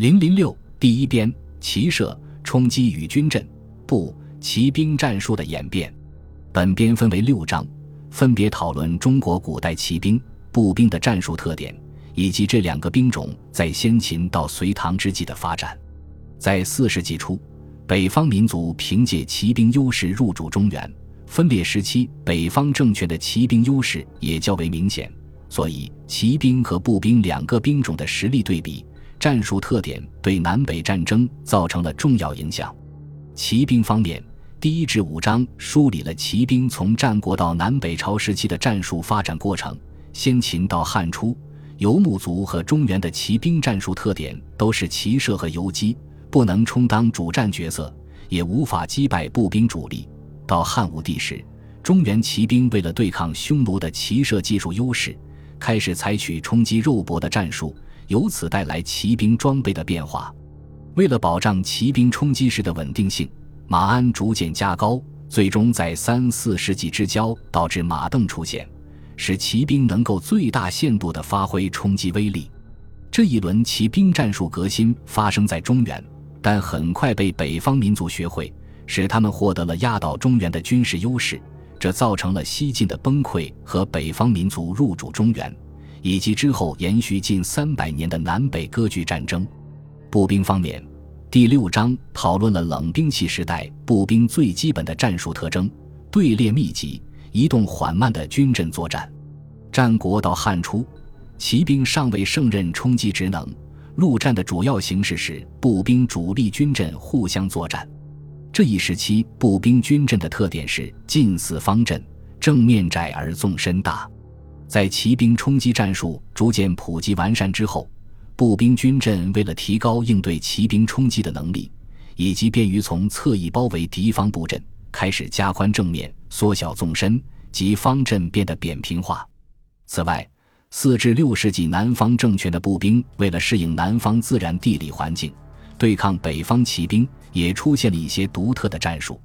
零零六第一编骑射冲击与军阵步骑兵战术的演变。本编分为六章，分别讨论中国古代骑兵、步兵的战术特点，以及这两个兵种在先秦到隋唐之际的发展。在四世纪初，北方民族凭借骑兵优势入主中原。分裂时期，北方政权的骑兵优势也较为明显，所以骑兵和步兵两个兵种的实力对比。战术特点对南北战争造成了重要影响。骑兵方面，第一至五章梳理了骑兵从战国到南北朝时期的战术发展过程。先秦到汉初，游牧族和中原的骑兵战术特点都是骑射和游击，不能充当主战角色，也无法击败步兵主力。到汉武帝时，中原骑兵为了对抗匈奴的骑射技术优势，开始采取冲击肉搏的战术。由此带来骑兵装备的变化。为了保障骑兵冲击时的稳定性，马鞍逐渐加高，最终在三四世纪之交导致马镫出现，使骑兵能够最大限度地发挥冲击威力。这一轮骑兵战术革新发生在中原，但很快被北方民族学会，使他们获得了压倒中原的军事优势，这造成了西晋的崩溃和北方民族入主中原。以及之后延续近三百年的南北割据战争。步兵方面，第六章讨论了冷兵器时代步兵最基本的战术特征：队列密集、移动缓慢的军阵作战。战国到汉初，骑兵尚未胜任冲击职能，陆战的主要形式是步兵主力军阵互相作战。这一时期步兵军阵的特点是近似方阵，正面窄而纵深大。在骑兵冲击战术逐渐普及完善之后，步兵军阵为了提高应对骑兵冲击的能力，以及便于从侧翼包围敌方布阵，开始加宽正面、缩小纵深，及方阵变得扁平化。此外，四至六世纪南方政权的步兵为了适应南方自然地理环境，对抗北方骑兵，也出现了一些独特的战术。